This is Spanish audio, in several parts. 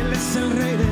Él es el rey de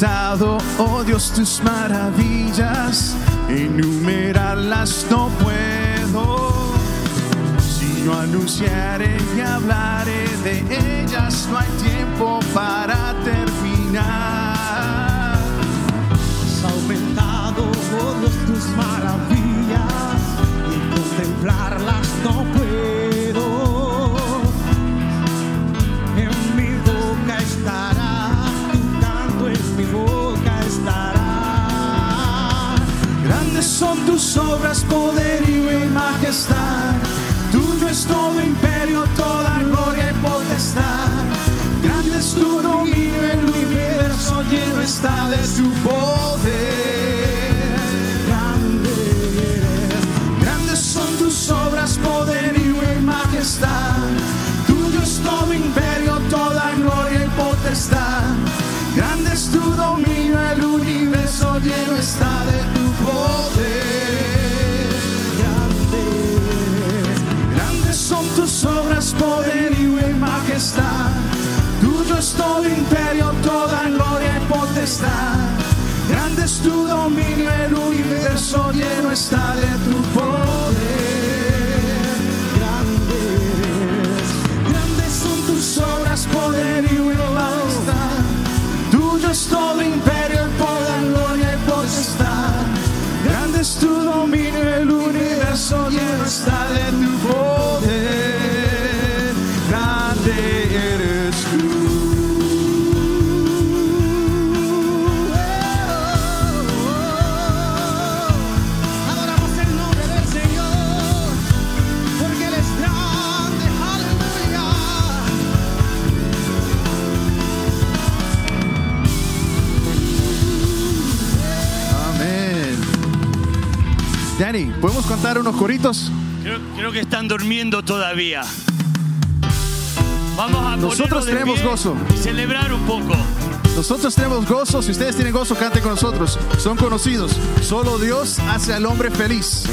contado, oh Dios, tus maravillas, enumerarlas no puedo. Si yo anunciaré y hablaré de ellas, no hay tiempo para terminar. Has aumentado, oh tus maravillas, y contemplarlas no puedo. son tus obras, poderío y majestad. Tuyo es todo imperio, toda gloria y potestad. Grande es tu dominio, el universo lleno está de su poder. tu dominio, el universo lleno está de tu poder. ¿Podemos contar unos coritos? Creo, creo que están durmiendo todavía. Vamos a Nosotros tenemos gozo. y celebrar un poco. Nosotros tenemos gozo. Si ustedes tienen gozo, canten con nosotros. Son conocidos. Solo Dios hace al hombre feliz.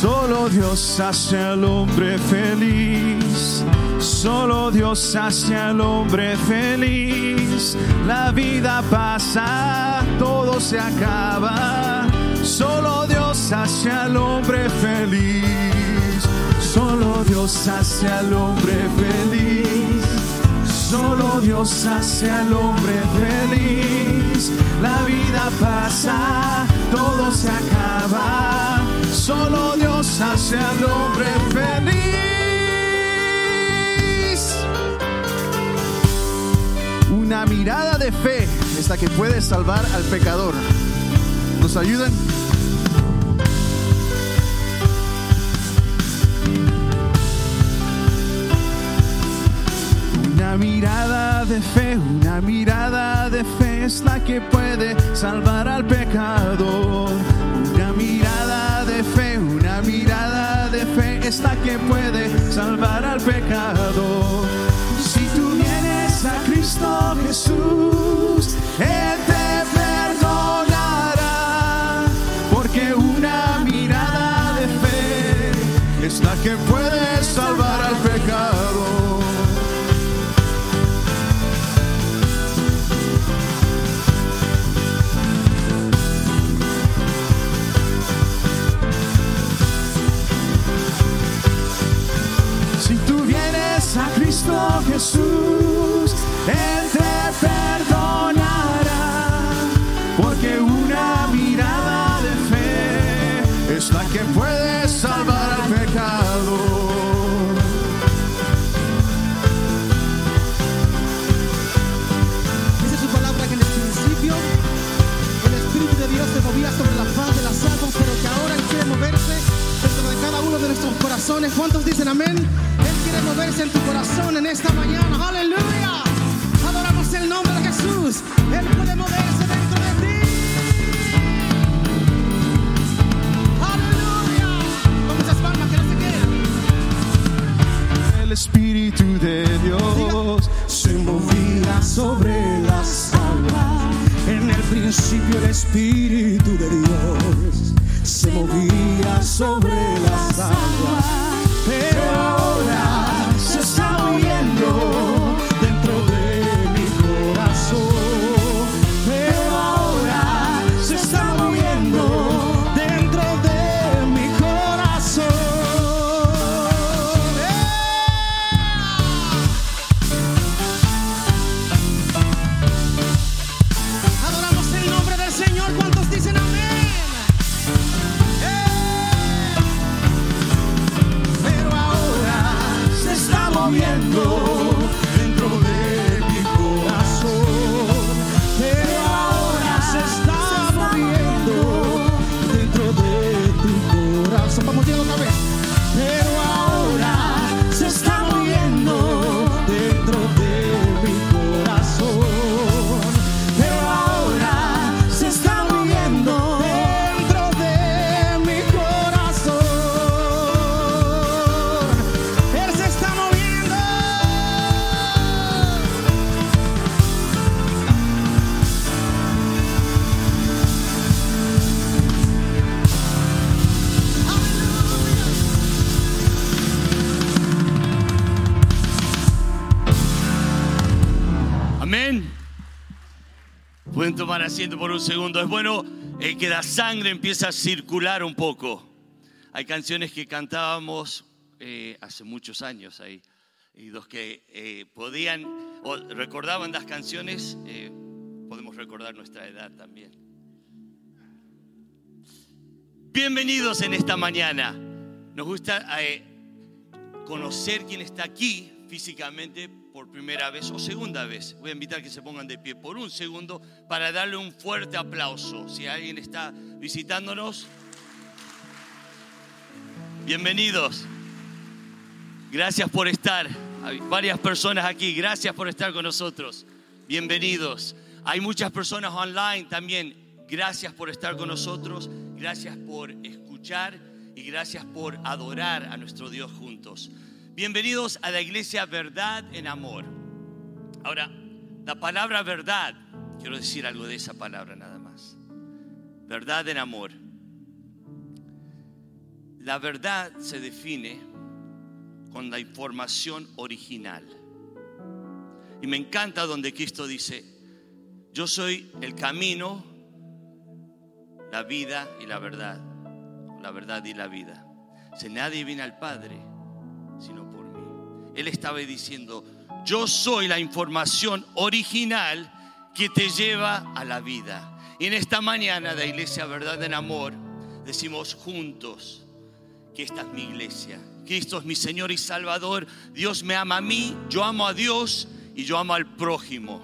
Solo Dios hace al hombre feliz. Solo Dios hace al hombre feliz. La vida pasa, todo se acaba. Solo Dios hace al hombre feliz. Solo Dios hace al hombre feliz. Solo Dios hace al hombre feliz. La vida pasa, todo se acaba. Solo Dios hace al hombre feliz. Una mirada de fe es la que puede salvar al pecador. ¿Nos ayudan? Una mirada de fe, una mirada de fe es la que puede salvar al pecador. Una mirada de fe, una mirada de fe es la que puede salvar al pecador. A Cristo Jesús, Él te perdonará. Porque una mirada de fe es la que puede salvar al pecador. Si tú vienes a Cristo Jesús, Él te perdonará. Porque una mirada de fe es la que puede salvar al pecador. Dice su palabra que en el principio el Espíritu de Dios se movía sobre la faz de las aguas, pero que ahora Él quiere moverse dentro de cada uno de nuestros corazones. ¿Cuántos dicen amén? Él quiere moverse en tu corazón en esta mañana. Aleluya. Sobre las aguas. En por un segundo. Es bueno eh, que la sangre empiece a circular un poco. Hay canciones que cantábamos eh, hace muchos años ahí. Y los que eh, podían o recordaban las canciones, eh, podemos recordar nuestra edad también. Bienvenidos en esta mañana. Nos gusta conocer quién está aquí físicamente por primera vez o segunda vez. Voy a invitar que se pongan de pie por un segundo para darle un fuerte aplauso. Si alguien está visitándonos, bienvenidos. Gracias por estar. Hay varias personas aquí. Gracias por estar con nosotros. Bienvenidos. Hay muchas personas online también. Gracias por estar con nosotros, gracias por escuchar y gracias por adorar a nuestro Dios juntos. Bienvenidos a la iglesia Verdad en Amor. Ahora, la palabra verdad, quiero decir algo de esa palabra nada más. Verdad en amor. La verdad se define con la información original. Y me encanta donde Cristo dice, yo soy el camino, la vida y la verdad. La verdad y la vida. Si nadie viene al Padre. Él estaba diciendo, yo soy la información original que te lleva a la vida. Y en esta mañana de Iglesia Verdad en Amor, decimos juntos que esta es mi iglesia. Cristo es mi Señor y Salvador. Dios me ama a mí, yo amo a Dios y yo amo al prójimo.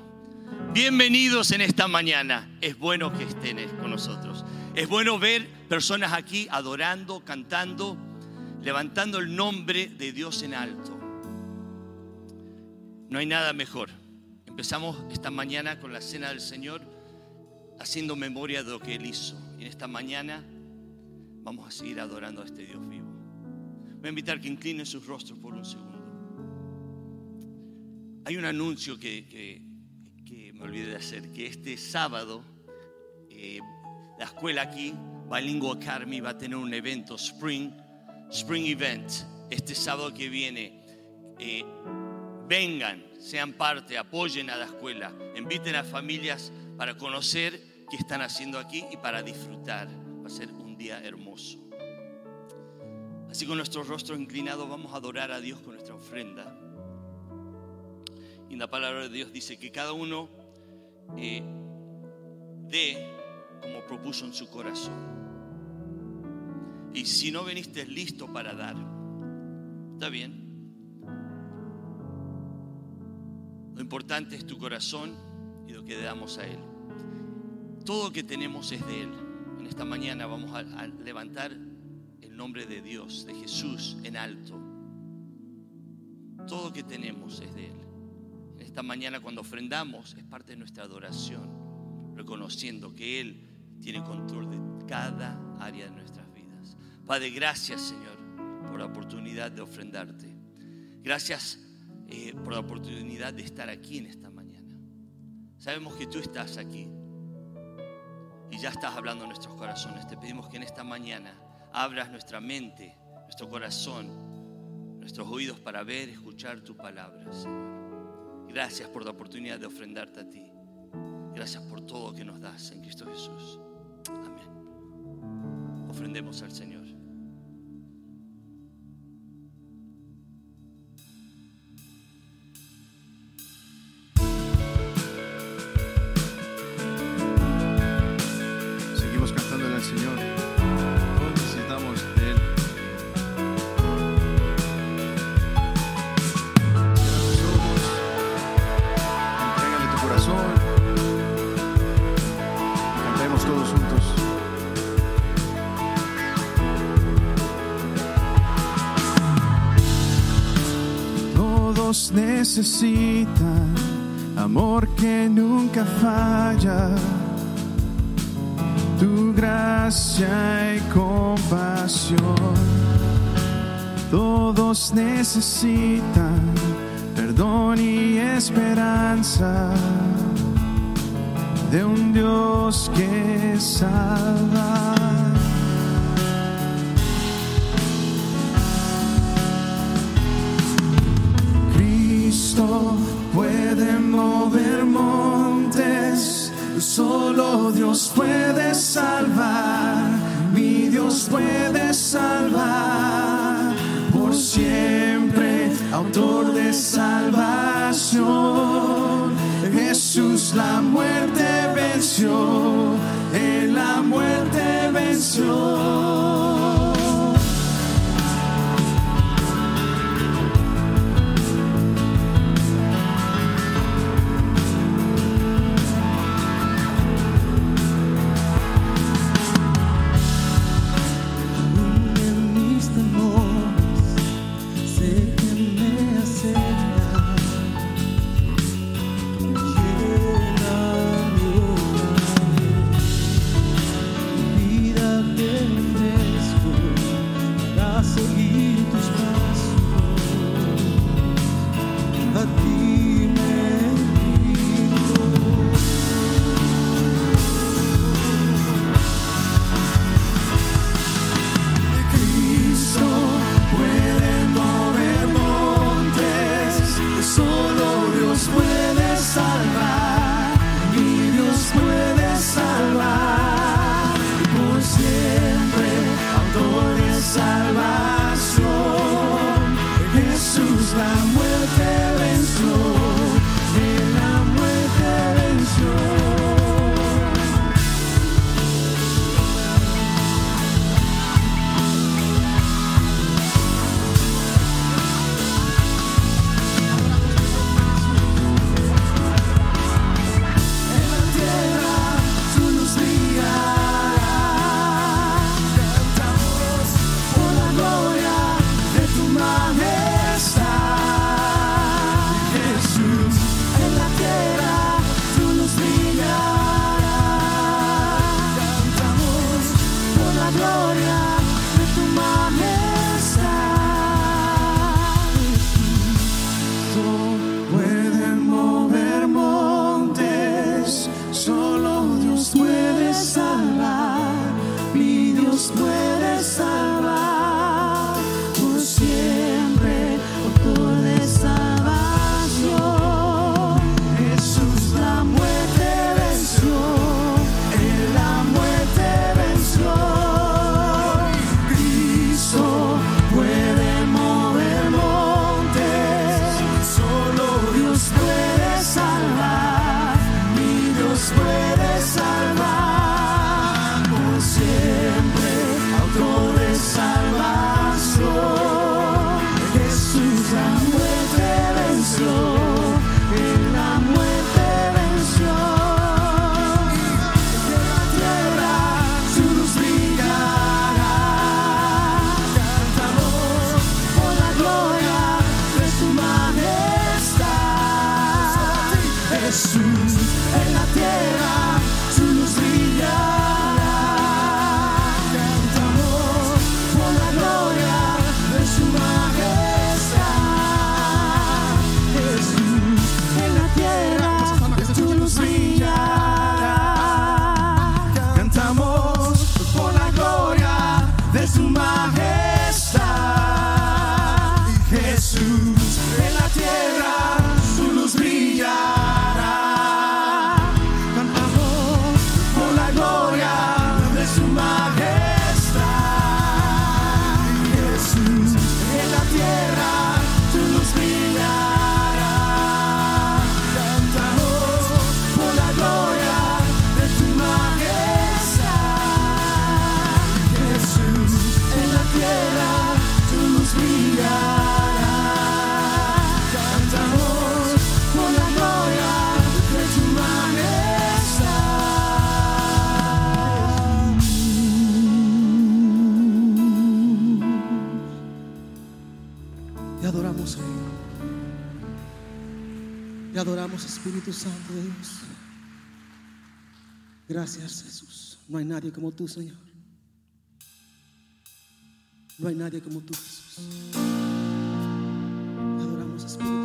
Bienvenidos en esta mañana. Es bueno que estén con nosotros. Es bueno ver personas aquí adorando, cantando, levantando el nombre de Dios en alto. No hay nada mejor. Empezamos esta mañana con la cena del Señor haciendo memoria de lo que Él hizo. Y en esta mañana vamos a seguir adorando a este Dios vivo. Voy a invitar que inclinen sus rostros por un segundo. Hay un anuncio que, me olvidé de hacer, que este sábado eh, la escuela aquí, Bilingual Academy, va a tener un evento, Spring, Spring Event, este sábado que viene. Eh, vengan, sean parte, apoyen a la escuela, inviten a familias para conocer qué están haciendo aquí y para disfrutar. Va a ser un día hermoso. Así con nuestros rostros inclinados vamos a adorar a Dios con nuestra ofrenda. Y la palabra de Dios dice que cada uno eh, dé como propuso en su corazón. Y si no veniste listo para dar, está bien. Lo importante es tu corazón y lo que damos a Él. Todo lo que tenemos es de Él. En esta mañana vamos a, a levantar el nombre de Dios, de Jesús en alto. Todo lo que tenemos es de Él. En esta mañana cuando ofrendamos es parte de nuestra adoración, reconociendo que Él tiene control de cada área de nuestras vidas. Padre, gracias Señor por la oportunidad de ofrendarte. Gracias eh, por la oportunidad de estar aquí en esta mañana. Sabemos que tú estás aquí y ya estás hablando en nuestros corazones. Te pedimos que en esta mañana abras nuestra mente, nuestro corazón, nuestros oídos para ver, escuchar tu palabra, Señor. Gracias por la oportunidad de ofrendarte a ti. Gracias por todo que nos das en Cristo Jesús. Amén. Ofrendemos al Señor. Necesitan amor que nunca falla, tu gracia y compasión. Todos necesitan perdón y esperanza de un Dios que salva. Puede mover montes, solo Dios puede salvar, mi Dios puede salvar, por siempre, autor de salvación. Jesús la muerte venció, en la muerte venció. Gracias Jesús. No hay nadie como tú, Señor. No hay nadie como tú, Jesús. Te adoramos Espíritu.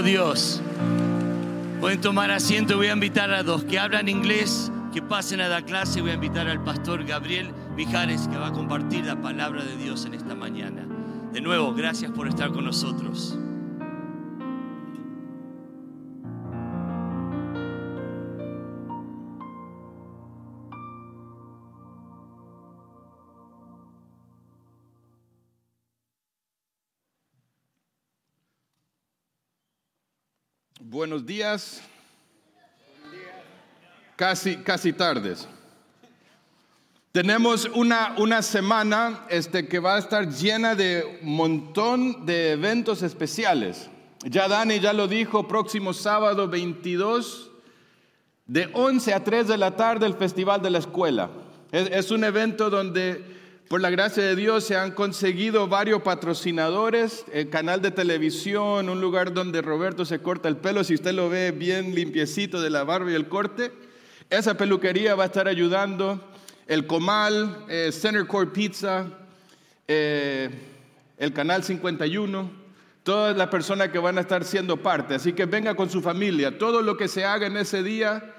Dios. Pueden tomar asiento voy a invitar a los que hablan inglés que pasen a la clase. Voy a invitar al pastor Gabriel Mijares que va a compartir la palabra de Dios en esta mañana. De nuevo, gracias por estar con nosotros. Buenos días. Casi, casi tardes. Tenemos una, una semana este, que va a estar llena de un montón de eventos especiales. Ya Dani ya lo dijo, próximo sábado 22, de 11 a 3 de la tarde, el Festival de la Escuela. Es, es un evento donde, por la gracia de Dios, se han conseguido varios patrocinadores, el canal de televisión, un lugar donde Roberto se corta el pelo, si usted lo ve bien limpiecito de la barba y el corte. Esa peluquería va a estar ayudando, el Comal, eh, Center Court Pizza, eh, el Canal 51, todas las personas que van a estar siendo parte. Así que venga con su familia. Todo lo que se haga en ese día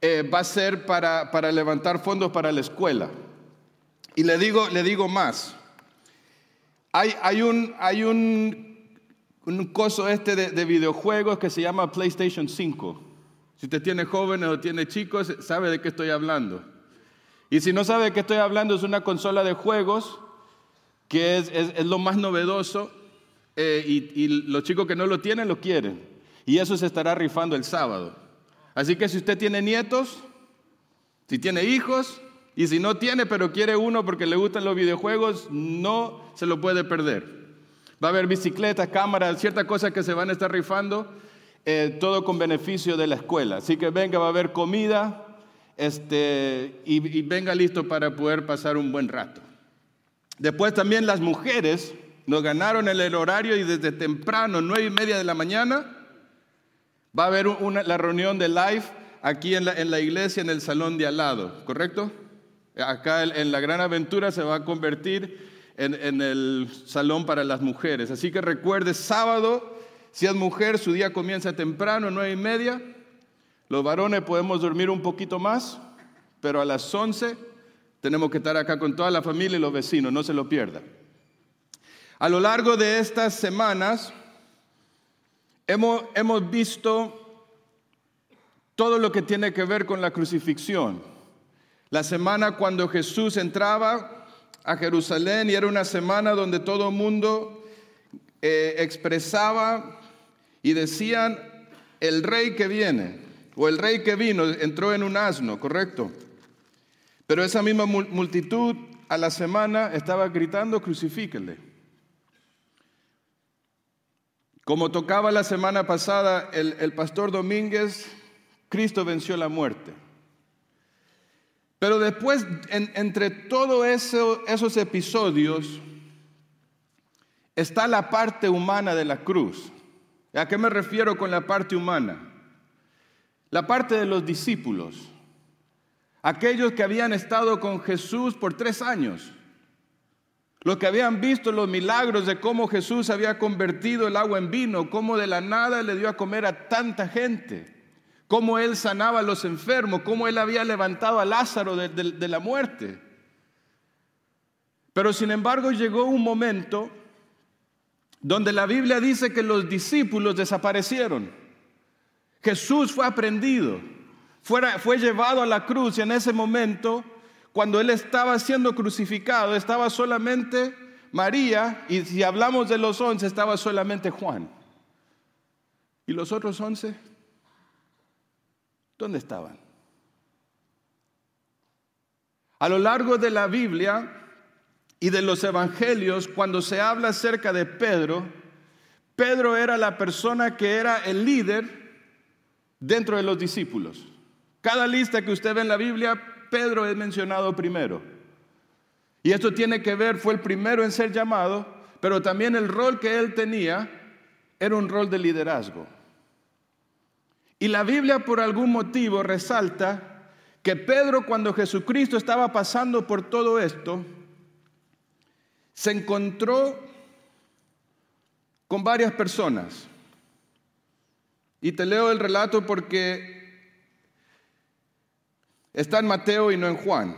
eh, va a ser para, para levantar fondos para la escuela. Y le digo, le digo más. Hay, hay, un, hay un, un coso este de, de videojuegos que se llama PlayStation 5. Si usted tiene jóvenes o tiene chicos, sabe de qué estoy hablando. Y si no sabe de qué estoy hablando, es una consola de juegos que es, lo más novedoso eh, y, y los chicos que no lo tienen lo quieren. Y eso se estará rifando el sábado. Así que si usted tiene nietos, si tiene hijos, y si no tiene, pero quiere uno porque le gustan los videojuegos, no se lo puede perder. Va a haber bicicletas, cámaras, ciertas cosas que se van a estar rifando, eh, todo con beneficio de la escuela. Así que venga, va a haber comida este, y, venga listo para poder pasar un buen rato. Después también las mujeres nos ganaron el horario y desde temprano, nueve y media de la mañana, va a haber una, la reunión de live aquí en la, en la iglesia, en el salón de al lado, ¿correcto? Acá en la gran aventura se va a convertir en, el salón para las mujeres. Así que recuerde, sábado, si es mujer, su día comienza temprano, nueve y media. Los varones podemos dormir un poquito más, pero a las once tenemos que estar acá con toda la familia y los vecinos, no se lo pierda. A lo largo de estas semanas hemos, hemos visto todo lo que tiene que ver con la crucifixión. La semana cuando Jesús entraba a Jerusalén y era una semana donde todo el mundo eh, expresaba y decían, el rey que viene, o el rey que vino, entró en un asno, correcto. Pero esa misma multitud a la semana estaba gritando, crucifíquele. Como tocaba la semana pasada el, el pastor Domínguez, Cristo venció la muerte. Pero después, entre todos esos episodios, está la parte humana de la cruz. ¿A qué me refiero con la parte humana? La parte de los discípulos, aquellos que habían estado con Jesús por tres años, los que habían visto los milagros de cómo Jesús había convertido el agua en vino, cómo de la nada le dio a comer a tanta gente cómo él sanaba a los enfermos, cómo él había levantado a Lázaro de, la muerte. Pero sin embargo llegó un momento donde la Biblia dice que los discípulos desaparecieron. Jesús fue aprendido, fue llevado a la cruz y en ese momento, cuando él estaba siendo crucificado, estaba solamente María y si hablamos de los once, estaba solamente Juan. ¿Y los otros once? ¿Dónde estaban? A lo largo de la Biblia y de los evangelios, cuando se habla acerca de Pedro, Pedro era la persona que era el líder dentro de los discípulos. Cada lista que usted ve en la Biblia, Pedro es mencionado primero. Y esto tiene que ver, fue el primero en ser llamado, pero también el rol que él tenía era un rol de liderazgo. Y la Biblia por algún motivo resalta que Pedro cuando Jesucristo estaba pasando por todo esto, se encontró con varias personas. Y te leo el relato porque está en Mateo y no en Juan.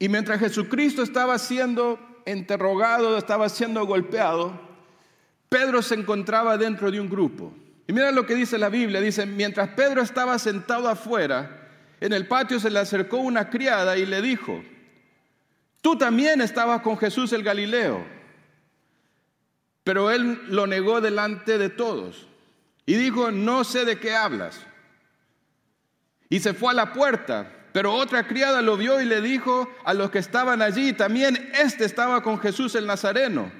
Y mientras Jesucristo estaba siendo interrogado, estaba siendo golpeado, Pedro se encontraba dentro de un grupo. Y mira lo que dice la Biblia. Dice, mientras Pedro estaba sentado afuera, en el patio se le acercó una criada y le dijo, tú también estabas con Jesús el Galileo. Pero él lo negó delante de todos y dijo, no sé de qué hablas. Y se fue a la puerta, pero otra criada lo vio y le dijo a los que estaban allí, también este estaba con Jesús el Nazareno.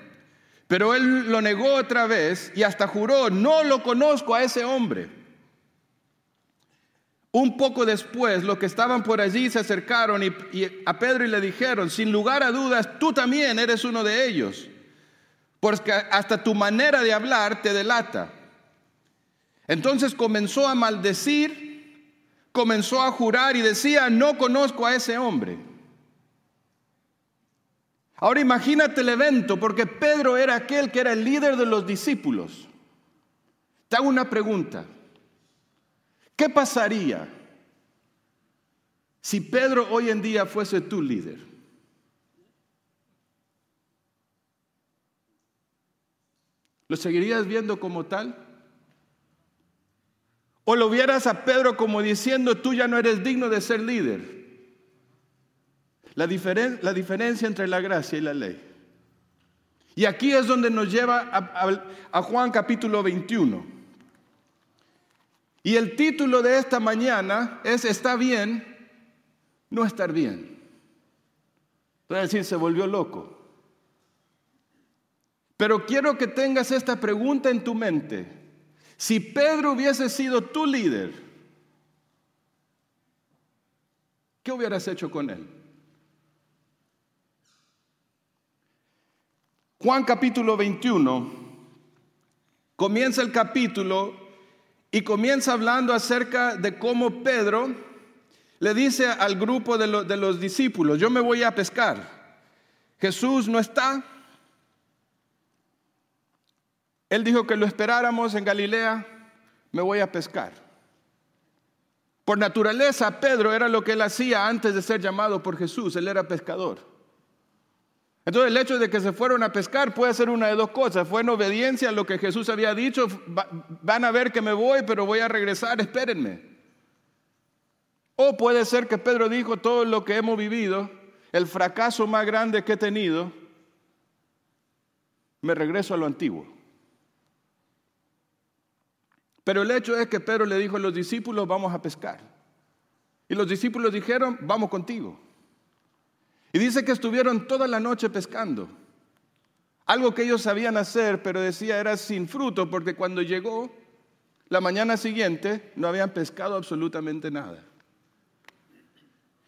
Pero él lo negó otra vez y hasta juró, no lo conozco a ese hombre. Un poco después, los que estaban por allí se acercaron y, a Pedro y le dijeron, sin lugar a dudas, tú también eres uno de ellos, porque hasta tu manera de hablar te delata. Entonces comenzó a maldecir, comenzó a jurar y decía, no conozco a ese hombre. Ahora imagínate el evento, porque Pedro era aquel que era el líder de los discípulos. Te hago una pregunta. ¿Qué pasaría si Pedro hoy en día fuese tu líder? ¿Lo seguirías viendo como tal? ¿O lo vieras a Pedro como diciendo, tú ya no eres digno de ser líder? La, la diferencia entre la gracia y la ley. Y aquí es donde nos lleva a, Juan capítulo 21. Y el título de esta mañana es Está bien, no estar bien. Puede decir, se volvió loco. Pero quiero que tengas esta pregunta en tu mente. Si Pedro hubiese sido tu líder, ¿qué hubieras hecho con él? Juan capítulo 21, comienza el capítulo y comienza hablando acerca de cómo Pedro le dice al grupo de, los discípulos, yo me voy a pescar. Jesús no está. Él dijo que lo esperáramos en Galilea, me voy a pescar. Por naturaleza, Pedro era lo que él hacía antes de ser llamado por Jesús, él era pescador. Entonces el hecho de que se fueron a pescar puede ser una de dos cosas. Fue en obediencia a lo que Jesús había dicho. Van a ver que me voy, pero voy a regresar, espérenme. O puede ser que Pedro dijo todo lo que hemos vivido, el fracaso más grande que he tenido, me regreso a lo antiguo. Pero el hecho es que Pedro le dijo a los discípulos, vamos a pescar. Y los discípulos dijeron, vamos contigo. Y dice que estuvieron toda la noche pescando. Algo que ellos sabían hacer, pero decía era sin fruto, porque cuando llegó la mañana siguiente no habían pescado absolutamente nada.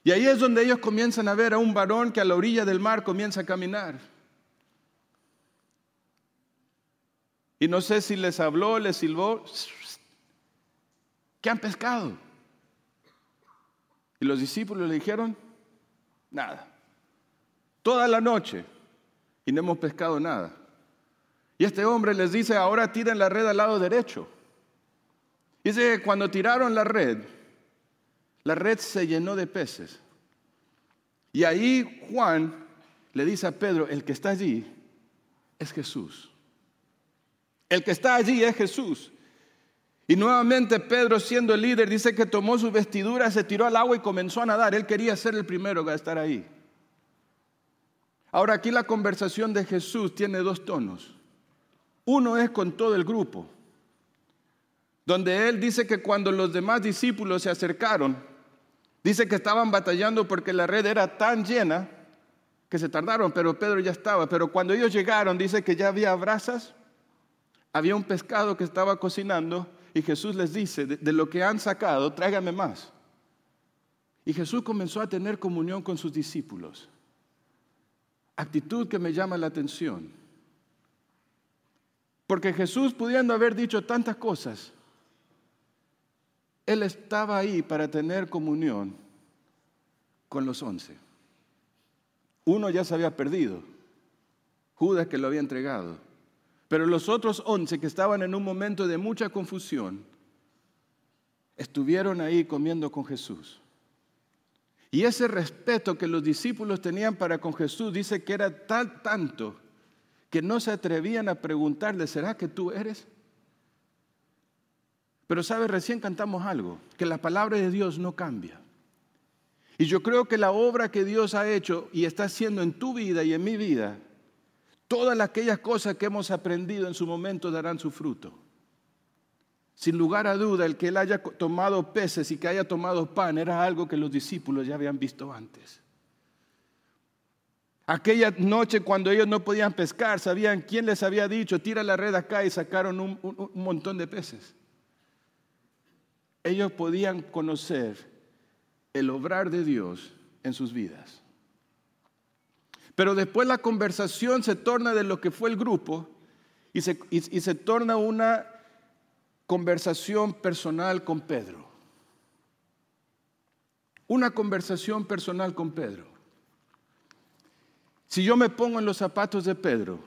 Y ahí es donde ellos comienzan a ver a un varón que a la orilla del mar comienza a caminar. Y no sé si les habló, les silbó, ¿qué han pescado? Y los discípulos le dijeron, nada toda la noche y no hemos pescado nada. Y este hombre les dice, ahora tiren la red al lado derecho. Dice, cuando tiraron la red, la red se llenó de peces. Y ahí Juan le dice a Pedro, el que está allí es Jesús. El que está allí es Jesús. Y nuevamente Pedro, siendo el líder, dice que tomó su vestidura, se tiró al agua y comenzó a nadar. Él quería ser el primero a estar ahí. Ahora aquí la conversación de Jesús tiene dos tonos. Uno es con todo el grupo, donde él dice que cuando los demás discípulos se acercaron, dice que estaban batallando porque la red era tan llena que se tardaron, pero Pedro ya estaba. Pero cuando ellos llegaron, dice que ya había brasas, había un pescado que estaba cocinando y Jesús les dice, de, de lo que han sacado, tráigame más. Y Jesús comenzó a tener comunión con sus discípulos actitud que me llama la atención. Porque Jesús, pudiendo haber dicho tantas cosas, Él estaba ahí para tener comunión con los once. Uno ya se había perdido, Judas que lo había entregado. Pero los otros once que estaban en un momento de mucha confusión, estuvieron ahí comiendo con Jesús. Y ese respeto que los discípulos tenían para con Jesús dice que era tal tanto que no se atrevían a preguntarle, ¿será que tú eres? Pero sabes, recién cantamos algo, que la palabra de Dios no cambia. Y yo creo que la obra que Dios ha hecho y está haciendo en tu vida y en mi vida, todas aquellas cosas que hemos aprendido en su momento darán su fruto. Sin lugar a duda, el que él haya tomado peces y que haya tomado pan era algo que los discípulos ya habían visto antes. Aquella noche cuando ellos no podían pescar, sabían quién les había dicho, tira la red acá y sacaron un, un montón de peces. Ellos podían conocer el obrar de Dios en sus vidas. Pero después la conversación se torna de lo que fue el grupo y se, y se torna una conversación personal con Pedro. Una conversación personal con Pedro. Si yo me pongo en los zapatos de Pedro,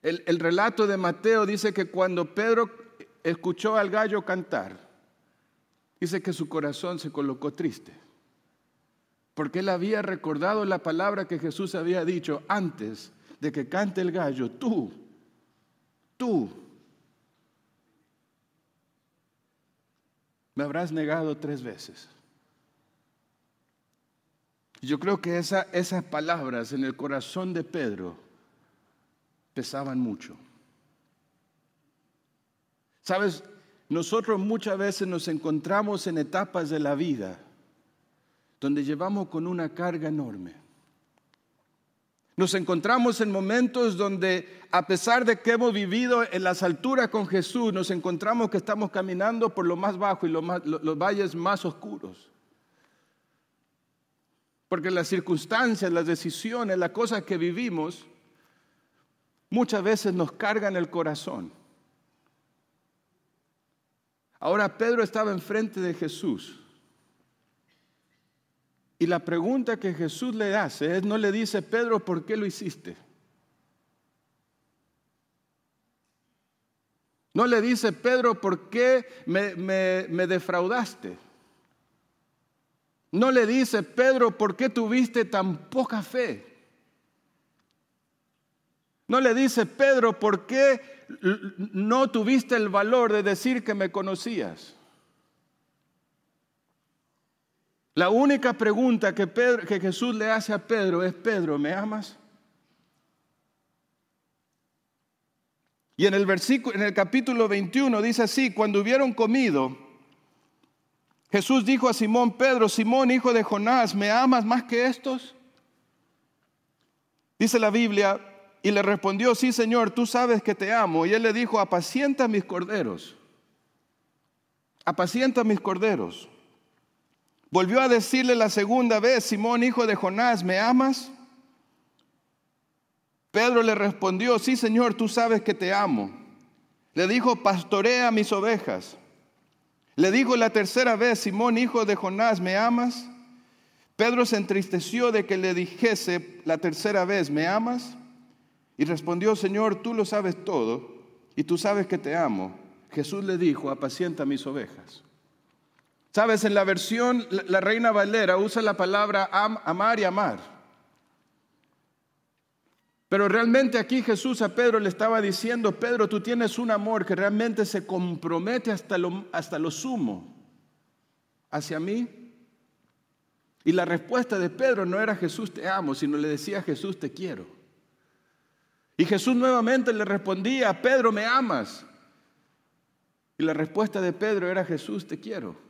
el, el, relato de Mateo dice que cuando Pedro escuchó al gallo cantar, dice que su corazón se colocó triste, porque él había recordado la palabra que Jesús había dicho antes de que cante el gallo, tú, tú me habrás negado tres veces. Yo creo que esas palabras en el corazón de Pedro pesaban mucho. Sabes, nosotros muchas veces nos encontramos en etapas de la vida donde llevamos con una carga enorme. Nos encontramos en momentos donde, a pesar de que hemos vivido en las alturas con Jesús, nos encontramos que estamos caminando por lo más bajo y los valles más oscuros. Porque las circunstancias, las decisiones, las cosas que vivimos, muchas veces nos cargan el corazón. Ahora Pedro estaba enfrente de Jesús. Y la pregunta que Jesús le hace es, no le dice, Pedro, ¿por qué lo hiciste? No le dice, Pedro, ¿por qué me, me defraudaste? No le dice, Pedro, ¿por qué tuviste tan poca fe? No le dice, Pedro, ¿por qué no tuviste el valor de decir que me conocías? La única pregunta que, Jesús le hace a Pedro es, Pedro, ¿me amas? Y en el versículo, en el capítulo 21 dice así, cuando hubieron comido, Jesús dijo a Simón Pedro, Simón, hijo de Jonás, ¿me amas más que estos? Dice la Biblia, y le respondió, sí Señor, tú sabes que te amo. Y él le dijo, apacienta mis corderos, apacienta mis corderos. Volvió a decirle la segunda vez, Simón, hijo de Jonás, ¿me amas? Pedro le respondió, sí Señor, tú sabes que te amo. Le dijo, pastorea mis ovejas. Le dijo la tercera vez, Simón, hijo de Jonás, ¿me amas? Pedro se entristeció de que le dijese la tercera vez, ¿me amas? Y respondió, Señor, tú lo sabes todo y tú sabes que te amo. Jesús le dijo, apacienta mis ovejas. Sabes, en la versión, la reina Valera usa la palabra amar y amar. Pero realmente aquí Jesús a Pedro le estaba diciendo, Pedro, tú tienes un amor que realmente se compromete hasta lo, hasta lo sumo hacia mí. Y la respuesta de Pedro no era Jesús te amo, sino le decía Jesús te quiero. Y Jesús nuevamente le respondía, Pedro, ¿me amas? Y la respuesta de Pedro era Jesús te quiero.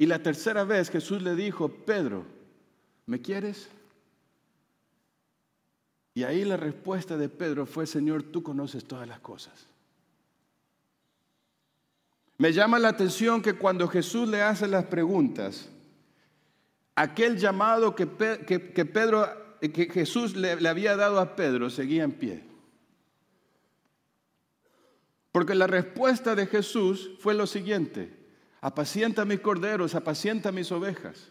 Y la tercera vez Jesús le dijo, Pedro, ¿me quieres? Y ahí la respuesta de Pedro fue, Señor, tú conoces todas las cosas. Me llama la atención que cuando Jesús le hace las preguntas, aquel llamado que, Pedro, que Jesús le, había dado a Pedro seguía en pie. Porque la respuesta de Jesús fue lo siguiente, apacienta mis corderos, apacienta mis ovejas.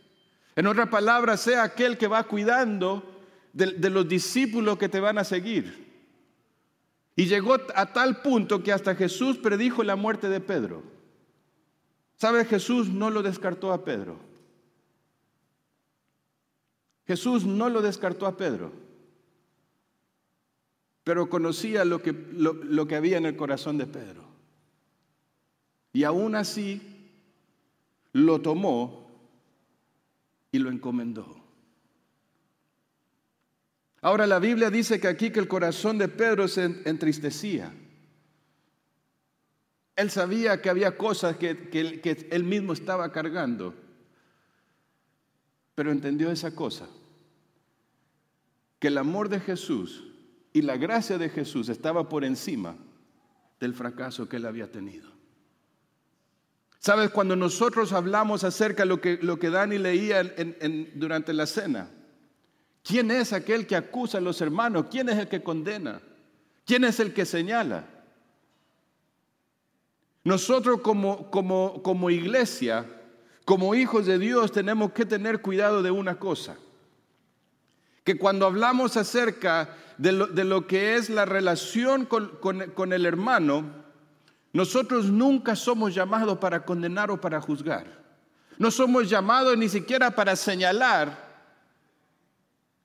En otras palabras, sea aquel que va cuidando de, los discípulos que te van a seguir. Y llegó a tal punto que hasta Jesús predijo la muerte de Pedro. ¿Sabes? Jesús no lo descartó a Pedro. Jesús no lo descartó a Pedro, pero conocía lo que, lo que había en el corazón de Pedro. Y aún así lo tomó y lo encomendó. Ahora la Biblia dice que aquí que el corazón de Pedro se entristecía. Él sabía que había cosas que, que él mismo estaba cargando, pero entendió esa cosa, que el amor de Jesús y la gracia de Jesús estaba por encima del fracaso que él había tenido. Sabes, cuando nosotros hablamos acerca de lo que, lo que Dani leía durante la cena, ¿Quién es aquel que acusa a los hermanos? ¿Quién es el que condena? ¿Quién es el que señala? Nosotros como, como, como iglesia, como hijos de Dios, tenemos que tener cuidado de una cosa. Que cuando hablamos acerca de lo, que es la relación con, con el hermano, nosotros nunca somos llamados para condenar o para juzgar. No somos llamados ni siquiera para señalar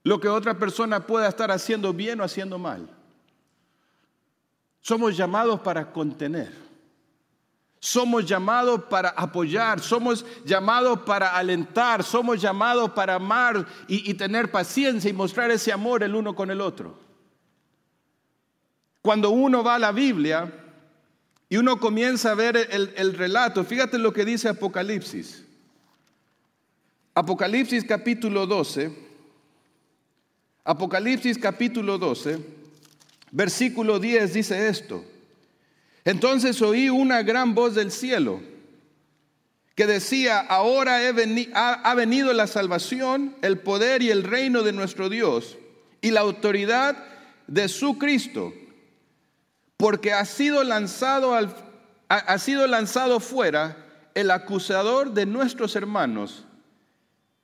lo que otra persona pueda estar haciendo bien o haciendo mal. Somos llamados para contener. Somos llamados para apoyar, somos llamados para alentar, somos llamados para amar y, tener paciencia y mostrar ese amor el uno con el otro. Cuando uno va a la Biblia y uno comienza a ver el, el relato, fíjate lo que dice Apocalipsis. Apocalipsis capítulo 12, Apocalipsis capítulo 12, versículo 10 dice esto. Entonces oí una gran voz del cielo que decía, ahora ha venido la salvación, el poder y el reino de nuestro Dios y la autoridad de su Cristo, porque ha sido lanzado, ha sido lanzado fuera el acusador de nuestros hermanos,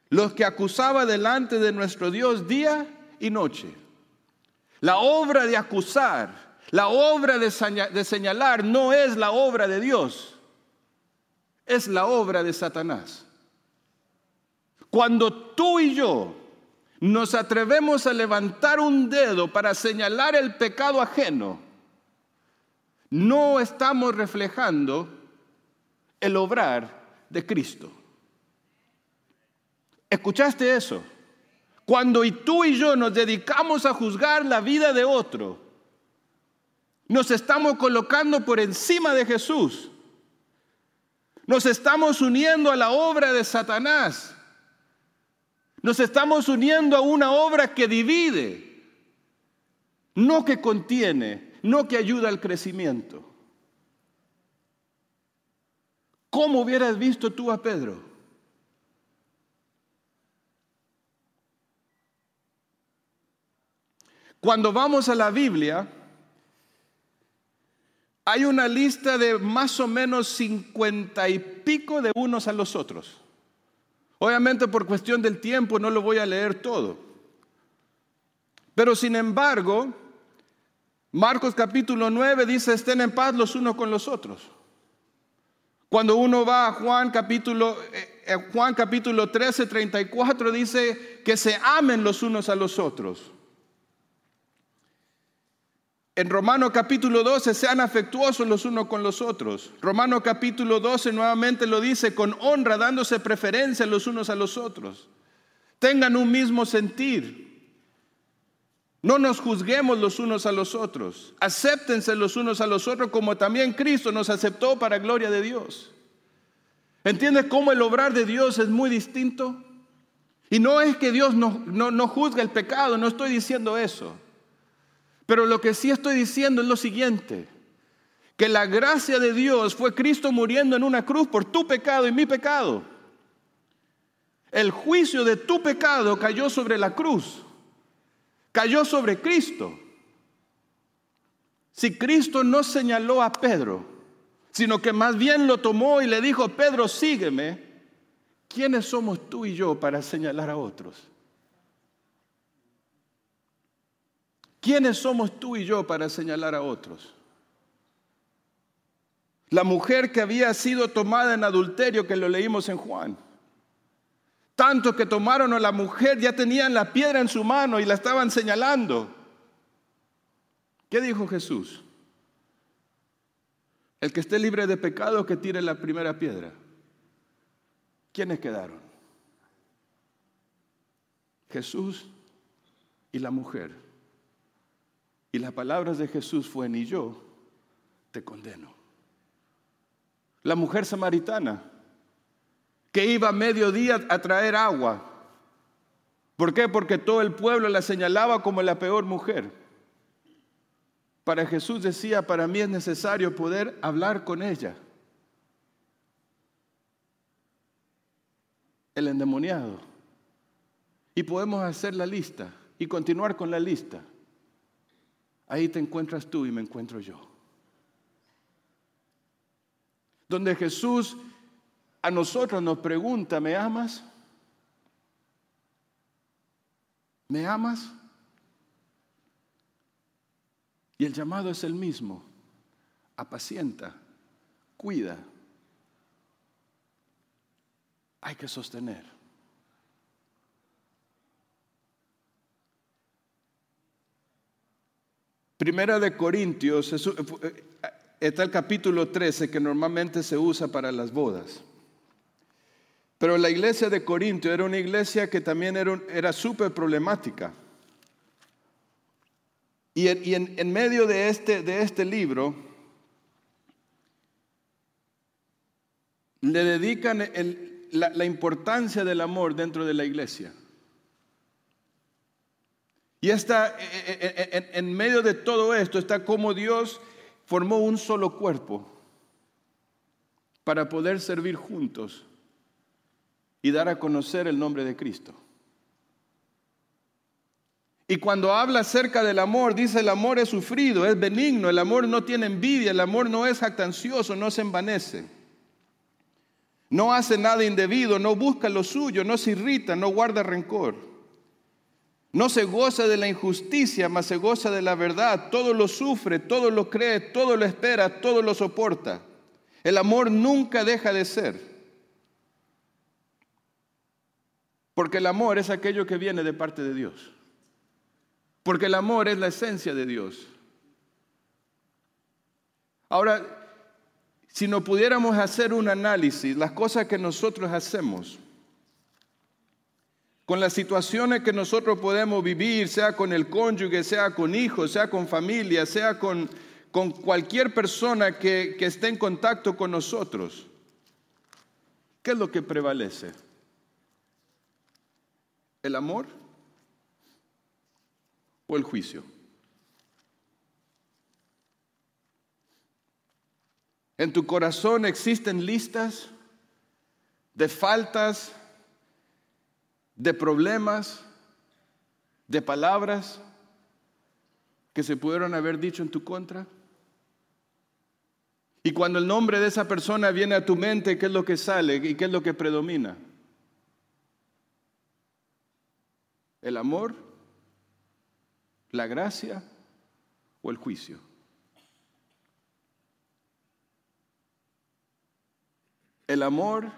los que acusaba delante de nuestro Dios día y noche. La obra de acusar la obra de señalar no es la obra de Dios, es la obra de Satanás. Cuando tú y yo nos atrevemos a levantar un dedo para señalar el pecado ajeno, no estamos reflejando el obrar de Cristo. ¿Escuchaste eso? Cuando tú y yo nos dedicamos a juzgar la vida de otro, nos estamos colocando por encima de Jesús. Nos estamos uniendo a la obra de Satanás. Nos estamos uniendo a una obra que divide, no que contiene, no que ayuda al crecimiento. ¿Cómo hubieras visto tú a Pedro? Cuando vamos a la Biblia, hay una lista de más o menos cincuenta y pico de unos a los otros. Obviamente por cuestión del tiempo no lo voy a leer todo. Pero sin embargo, Marcos capítulo 9 dice, estén en paz los unos con los otros. Cuando uno va a Juan capítulo, eh, eh, Juan capítulo 13, 34 dice que se amen los unos a los otros. En Romano capítulo 12, sean afectuosos los unos con los otros. Romano capítulo 12 nuevamente lo dice, con honra, dándose preferencia los unos a los otros. Tengan un mismo sentir. No nos juzguemos los unos a los otros. Acéptense los unos a los otros como también Cristo nos aceptó para gloria de Dios. ¿Entiendes cómo el obrar de Dios es muy distinto? Y no es que Dios no, no, no juzga el pecado, no estoy diciendo eso. Pero lo que sí estoy diciendo es lo siguiente, que la gracia de Dios fue Cristo muriendo en una cruz por tu pecado y mi pecado. El juicio de tu pecado cayó sobre la cruz, cayó sobre Cristo. Si Cristo no señaló a Pedro, sino que más bien lo tomó y le dijo, Pedro, sígueme, ¿quiénes somos tú y yo para señalar a otros? ¿Quiénes somos tú y yo para señalar a otros? La mujer que había sido tomada en adulterio, que lo leímos en Juan. Tanto que tomaron a la mujer, ya tenían la piedra en su mano y la estaban señalando. ¿Qué dijo Jesús? El que esté libre de pecado, que tire la primera piedra. ¿Quiénes quedaron? Jesús y la mujer. Y las palabras de Jesús fue, ni yo te condeno. La mujer samaritana, que iba a mediodía a traer agua. ¿Por qué? Porque todo el pueblo la señalaba como la peor mujer. Para Jesús decía, para mí es necesario poder hablar con ella. El endemoniado. Y podemos hacer la lista y continuar con la lista. Ahí te encuentras tú y me encuentro yo. Donde Jesús a nosotros nos pregunta, ¿me amas? ¿Me amas? Y el llamado es el mismo. Apacienta, cuida. Hay que sostener. Primera de Corintios, eh, está el capítulo 13 que normalmente se usa para las bodas. Pero la iglesia de Corinto era una iglesia que también era, era súper problemática. Y, en, medio de este, de este libro le dedican la, importancia del amor dentro de la iglesia. Y está e, e, e, en, medio de todo esto está como Dios formó un solo cuerpo para poder servir juntos y dar a conocer el nombre de Cristo. Y cuando habla acerca del amor, dice el amor es sufrido, es benigno, el amor no tiene envidia, el amor no es jactancioso, no se envanece. No hace nada indebido, no busca lo suyo, no se irrita, no guarda rencor. No se goza de la injusticia, mas se goza de la verdad. Todo lo sufre, todo lo cree, todo lo espera, todo lo soporta. El amor nunca deja de ser. Porque el amor es aquello que viene de parte de Dios. Porque el amor es la esencia de Dios. Ahora, si no pudiéramos hacer un análisis, las cosas que nosotros hacemos, con las situaciones que nosotros podemos vivir, sea con el cónyuge, sea con hijos, sea con familia, sea con, con cualquier persona que, que esté en contacto con nosotros, ¿qué es lo que prevalece? ¿El amor o el juicio? En tu corazón existen listas de faltas, de problemas, de palabras que se pudieron haber dicho en tu contra. Y cuando el nombre de esa persona viene a tu mente, ¿qué es lo que sale y qué es lo que predomina? ¿El amor? ¿La gracia o el juicio? ¿El amor,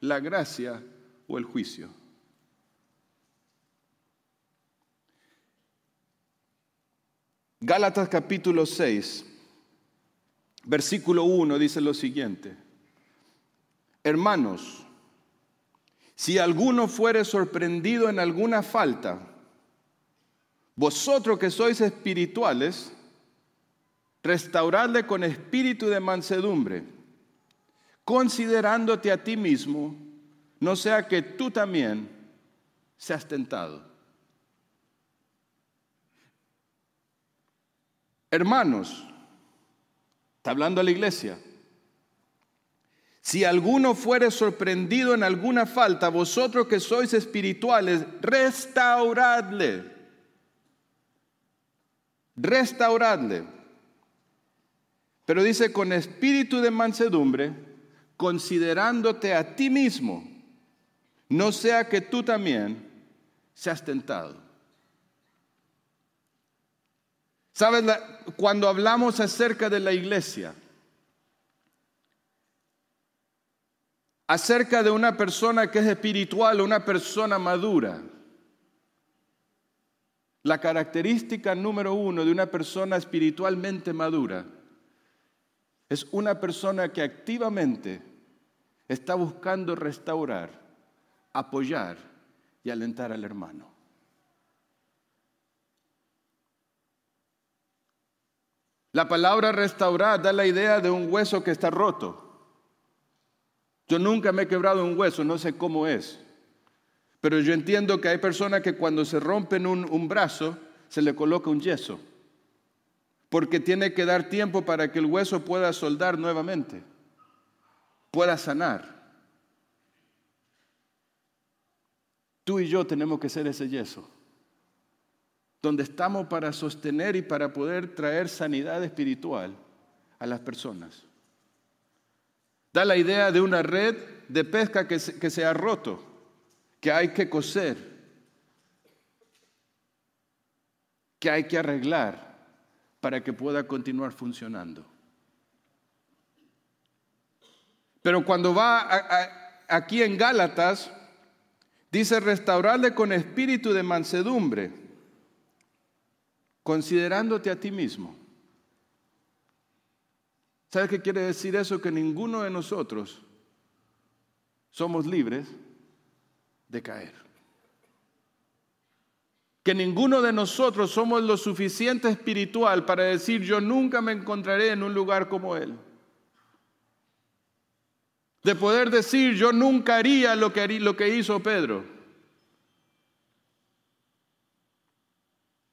la gracia o el juicio? Gálatas capítulo 6, versículo 1 dice lo siguiente. Hermanos, si alguno fuere sorprendido en alguna falta, vosotros que sois espirituales, restauradle con espíritu de mansedumbre, considerándote a ti mismo, no sea que tú también seas tentado. Hermanos, está hablando a la iglesia, si alguno fuere sorprendido en alguna falta, vosotros que sois espirituales, restauradle. Restauradle. Pero dice con espíritu de mansedumbre, considerándote a ti mismo, no sea que tú también seas tentado. Sabes, cuando hablamos acerca de la iglesia, acerca de una persona que es espiritual, una persona madura. La característica número uno de una persona espiritualmente madura es una persona que activamente está buscando restaurar, apoyar y alentar al hermano. La palabra restaurar da la idea de un hueso que está roto. Yo nunca me he quebrado un hueso, no sé cómo es. Pero yo entiendo que hay personas que cuando se rompen un, brazo, se le coloca un yeso. Porque tiene que dar tiempo para que el hueso pueda soldar nuevamente, pueda sanar. Tú y yo tenemos que ser ese yeso, donde estamos para sostener y para poder traer sanidad espiritual a las personas. Da la idea de una red de pesca que se, ha roto, que hay que coser, que hay que arreglar para que pueda continuar funcionando. Pero cuando va aquí en Gálatas, dice restaurarle con espíritu de mansedumbre, considerándote a ti mismo. ¿Sabes qué quiere decir eso? Que ninguno de nosotros somos libres de caer. Que ninguno de nosotros somos lo suficiente espiritual para decir yo nunca me encontraré en un lugar como Él. De poder decir yo nunca haría lo que, lo que hizo Pedro.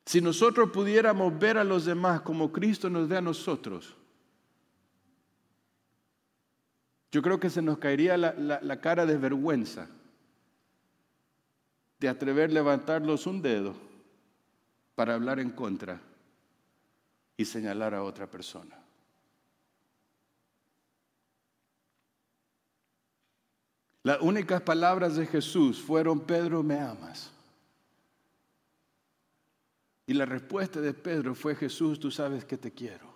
Si nosotros pudiéramos ver a los demás como Cristo nos ve a nosotros, yo creo que se nos caería la, cara de vergüenza de atrever a levantarlos un dedo para hablar en contra y señalar a otra persona. Las únicas palabras de Jesús fueron, Pedro, me amas. Y la respuesta de Pedro fue, Jesús, tú sabes que te quiero.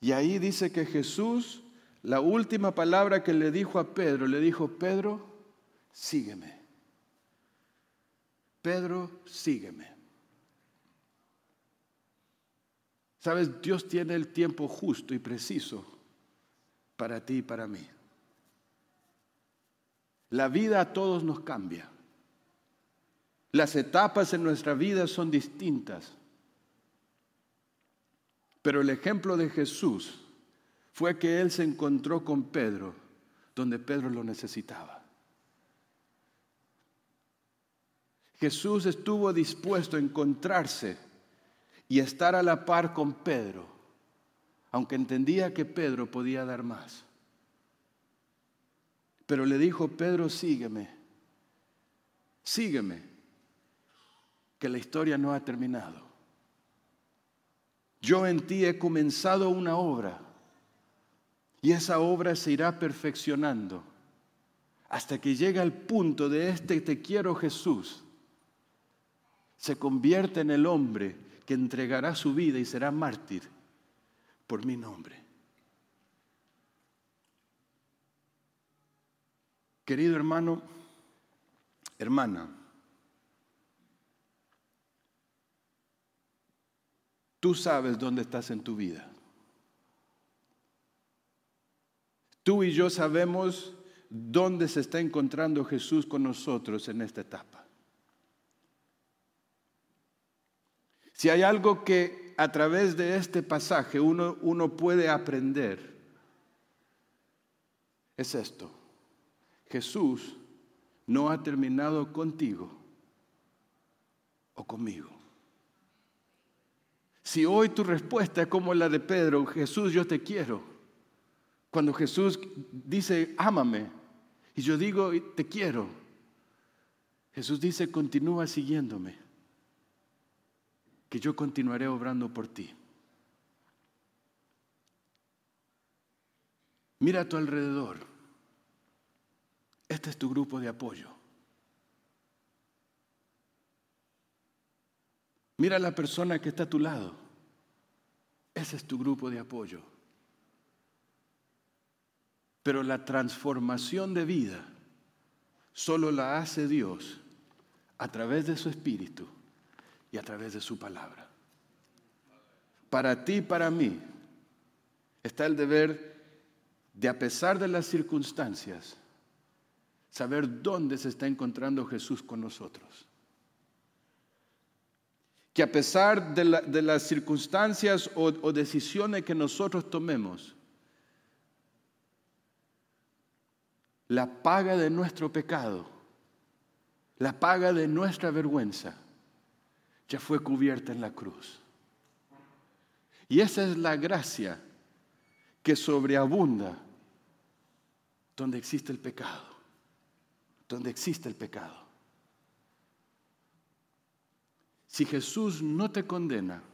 Y ahí dice que Jesús, la última palabra que le dijo a Pedro, le dijo, Pedro, sígueme. Pedro, sígueme. Sabes, Dios tiene el tiempo justo y preciso para ti y para mí. La vida a todos nos cambia. Las etapas en nuestra vida son distintas. Pero el ejemplo de Jesús fue que Él se encontró con Pedro donde Pedro lo necesitaba. Jesús estuvo dispuesto a encontrarse y estar a la par con Pedro, aunque entendía que Pedro podía dar más. Pero le dijo, Pedro, sígueme, sígueme, que la historia no ha terminado. Yo en ti he comenzado una obra y esa obra se irá perfeccionando hasta que llegue al punto de este te quiero Jesús. Se convierte en el hombre que entregará su vida y será mártir por mi nombre. Querido hermano, hermana, Tú sabes dónde estás en tu vida. Tú y yo sabemos dónde se está encontrando Jesús con nosotros en esta etapa. Si hay algo que a través de este pasaje uno, uno puede aprender, es esto. Jesús no ha terminado contigo o conmigo. Si hoy tu respuesta es como la de Pedro, Jesús, yo te quiero. Cuando Jesús dice, ámame, y yo digo, te quiero, Jesús dice, continúa siguiéndome, que yo continuaré obrando por ti. Mira a tu alrededor. Este es tu grupo de apoyo. Mira a la persona que está a tu lado. Ese es tu grupo de apoyo. Pero la transformación de vida solo la hace Dios a través de su Espíritu y a través de su palabra. Para ti y para mí está el deber de, a pesar de las circunstancias, saber dónde se está encontrando Jesús con nosotros que a pesar de, las circunstancias o, decisiones que nosotros tomemos, la paga de nuestro pecado, la paga de nuestra vergüenza, ya fue cubierta en la cruz. Y esa es la gracia que sobreabunda donde existe el pecado, donde existe el pecado. Si Jesús no te condena,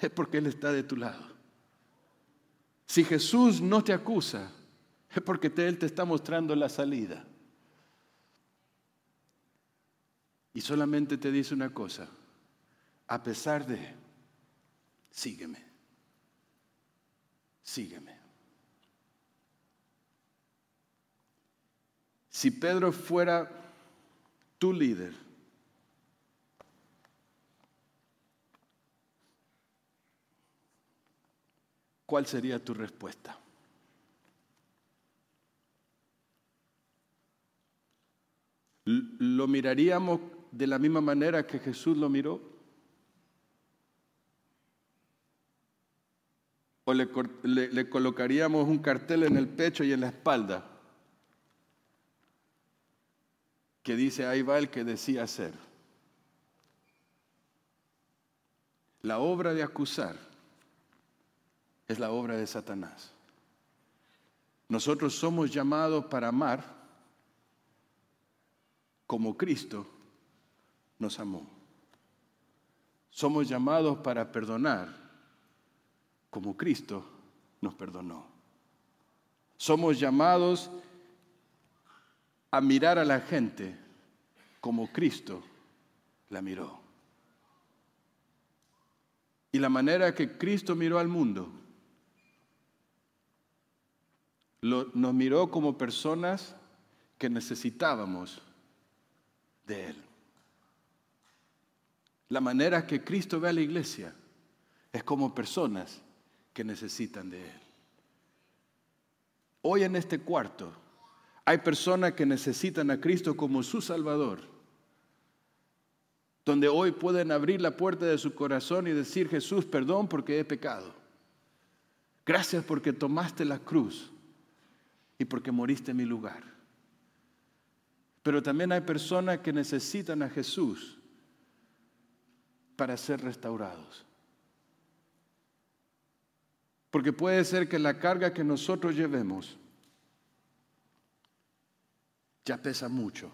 es porque Él está de tu lado. Si Jesús no te acusa, es porque Él te está mostrando la salida. Y solamente te dice una cosa, a pesar de, sígueme, sígueme. Si Pedro fuera tu líder, ¿cuál sería tu respuesta? ¿Lo miraríamos de la misma manera que Jesús lo miró? ¿O le, colocaríamos un cartel en el pecho y en la espalda que dice, ahí va el que decía ser? La obra de acusar es la obra de Satanás. Nosotros somos llamados para amar como Cristo nos amó. Somos llamados para perdonar como Cristo nos perdonó. Somos llamados a mirar a la gente como Cristo la miró. Y la manera que Cristo miró al mundo, nos miró como personas que necesitábamos de Él. La manera que Cristo ve a la iglesia es como personas que necesitan de Él. Hoy en este cuarto hay personas que necesitan a Cristo como su Salvador, donde hoy pueden abrir la puerta de su corazón y decir, Jesús, perdón porque he pecado. Gracias porque tomaste la cruz y porque moriste en mi lugar. Pero también hay personas que necesitan a Jesús para ser restaurados. Porque puede ser que la carga que nosotros llevemos ya pesa mucho.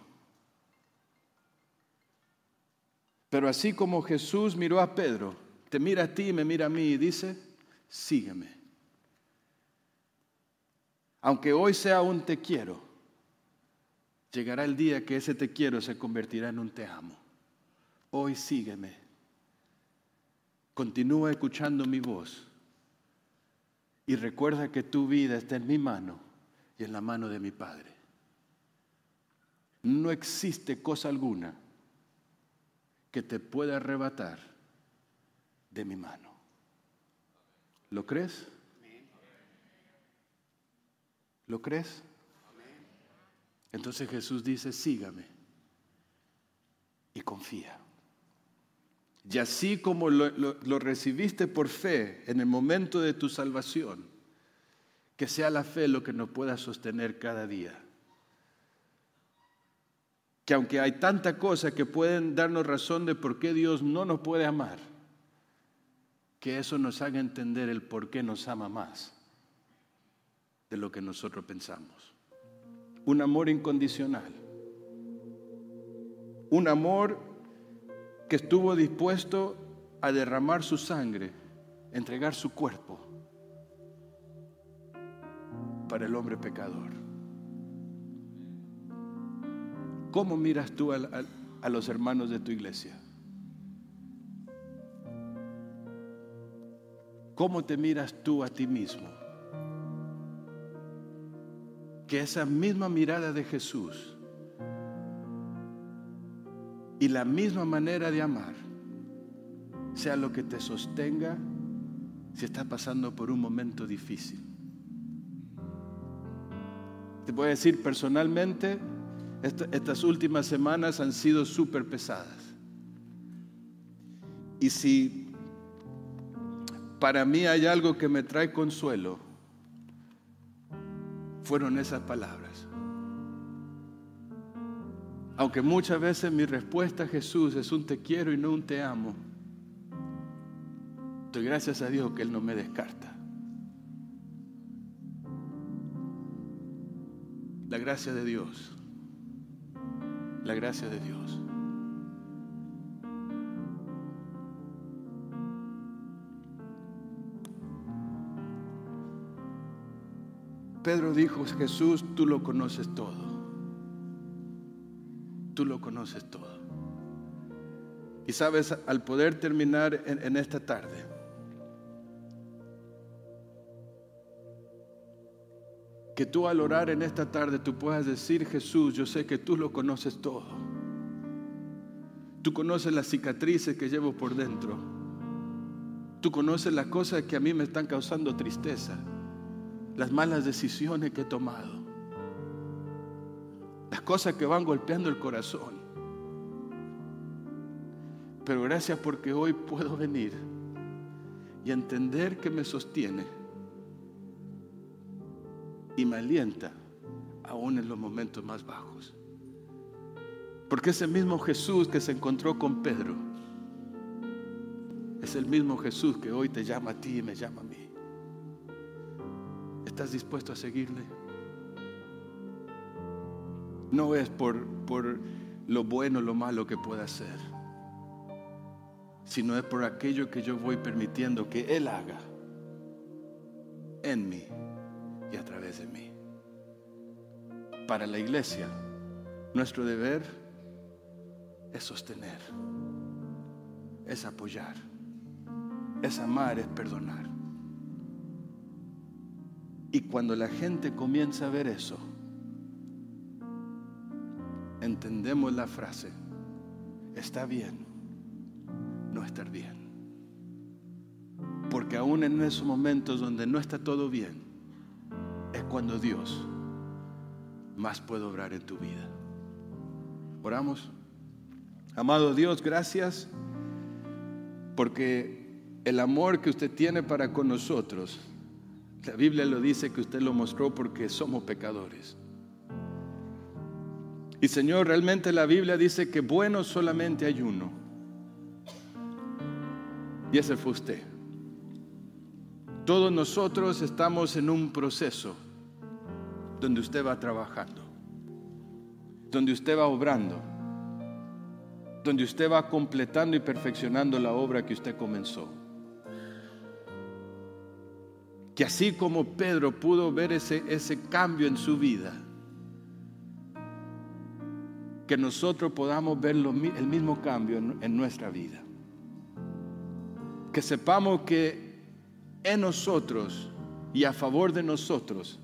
Pero así como Jesús miró a Pedro, te mira a ti y me mira a mí y dice, sígueme. Aunque hoy sea un te quiero, Llegará el día que ese te quiero se convertirá en un te amo. Hoy sígueme. Continúa escuchando mi voz. Y recuerda que tu vida está en mi mano y en la mano de mi Padre. No existe cosa alguna que te pueda arrebatar de mi mano. ¿Lo crees? ¿Lo crees? Entonces Jesús dice, sígame y confía. Y así como lo, recibiste por fe en el momento de tu salvación, que sea la fe lo que nos pueda sostener cada día. Que aunque hay tanta cosa que pueden darnos razón de por qué Dios no nos puede amar, que eso nos haga entender el por qué nos ama más de lo que nosotros pensamos un amor incondicional. Un amor que estuvo dispuesto a derramar su sangre, entregar su cuerpo para el hombre pecador. ¿Cómo miras tú a, a los hermanos de tu iglesia? ¿Cómo te miras tú a ti mismo? Que esa misma mirada de Jesús y la misma manera de amar sea lo que te sostenga si estás pasando por un momento difícil. Te voy a decir personalmente, estas últimas semanas han sido súper pesadas. Y si para mí hay algo que me trae consuelo, fueron esas palabras. Aunque muchas veces mi respuesta a Jesús es un te quiero y no un te amo, doy gracias a Dios que Él no me descarta. La gracia de Dios, la gracia de Dios. Pedro dijo, Jesús, tú lo conoces todo. Tú lo conoces todo. Y sabes, al poder terminar en, esta tarde, que tú al orar en esta tarde tú puedas decir, Jesús, yo sé que tú lo conoces todo. Tú conoces las cicatrices que llevo por dentro. Tú conoces las cosas que a mí me están causando tristeza, las malas decisiones que he tomado, las cosas que van golpeando el corazón. Pero gracias porque hoy puedo venir y entender que me sostiene y me alienta aún en los momentos más bajos. Porque ese mismo Jesús que se encontró con Pedro, es el mismo Jesús que hoy te llama a ti y me llama a mí. ¿Estás dispuesto a seguirle? No es por, por lo bueno o lo malo que pueda hacer, sino es por aquello que yo voy permitiendo que Él haga en mí y a través de mí. Para la iglesia, nuestro deber es sostener, es apoyar es amar, es perdonar. Y cuando la gente comienza a ver eso, entendemos la frase, está bien no estar bien. Porque aún en esos momentos donde no está todo bien, es cuando Dios más puede obrar en tu vida. Oramos. Amado Dios, gracias porque el amor que usted tiene para con nosotros, la Biblia lo dice que usted lo mostró porque somos pecadores. Y Señor, realmente la Biblia dice que bueno solamente hay uno. Y ese fue usted. Todos nosotros estamos en un proceso donde usted va trabajando, donde usted va obrando, donde usted va completando y perfeccionando la obra que usted comenzó que así como Pedro pudo ver ese, ese cambio en su vida, que nosotros podamos ver el mismo cambio en, en nuestra vida. Que sepamos que en nosotros y a favor de nosotros,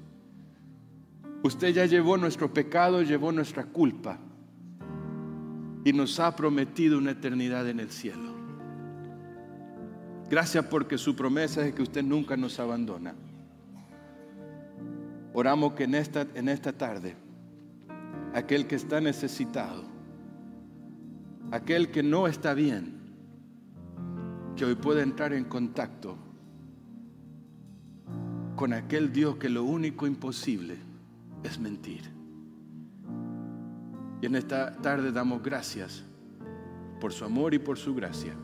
usted ya llevó nuestro pecado, llevó nuestra culpa y nos ha prometido una eternidad en el cielo. Gracias porque su promesa es que usted nunca nos abandona. Oramos que en esta, en esta tarde, aquel que está necesitado, aquel que no está bien, que hoy pueda entrar en contacto con aquel Dios que lo único imposible es mentir. Y en esta tarde damos gracias por su amor y por su gracia.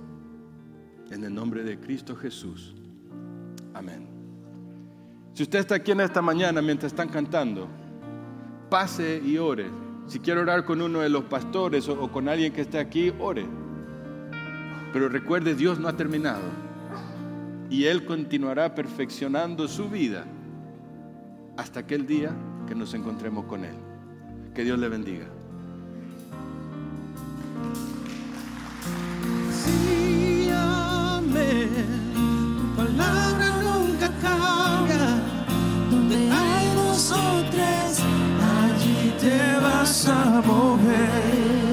En el nombre de Cristo Jesús. Amén. Si usted está aquí en esta mañana mientras están cantando, pase y ore. Si quiere orar con uno de los pastores o, con alguien que esté aquí, ore. Pero recuerde, Dios no ha terminado. Y Él continuará perfeccionando su vida hasta aquel día que nos encontremos con Él. Que Dios le bendiga. Te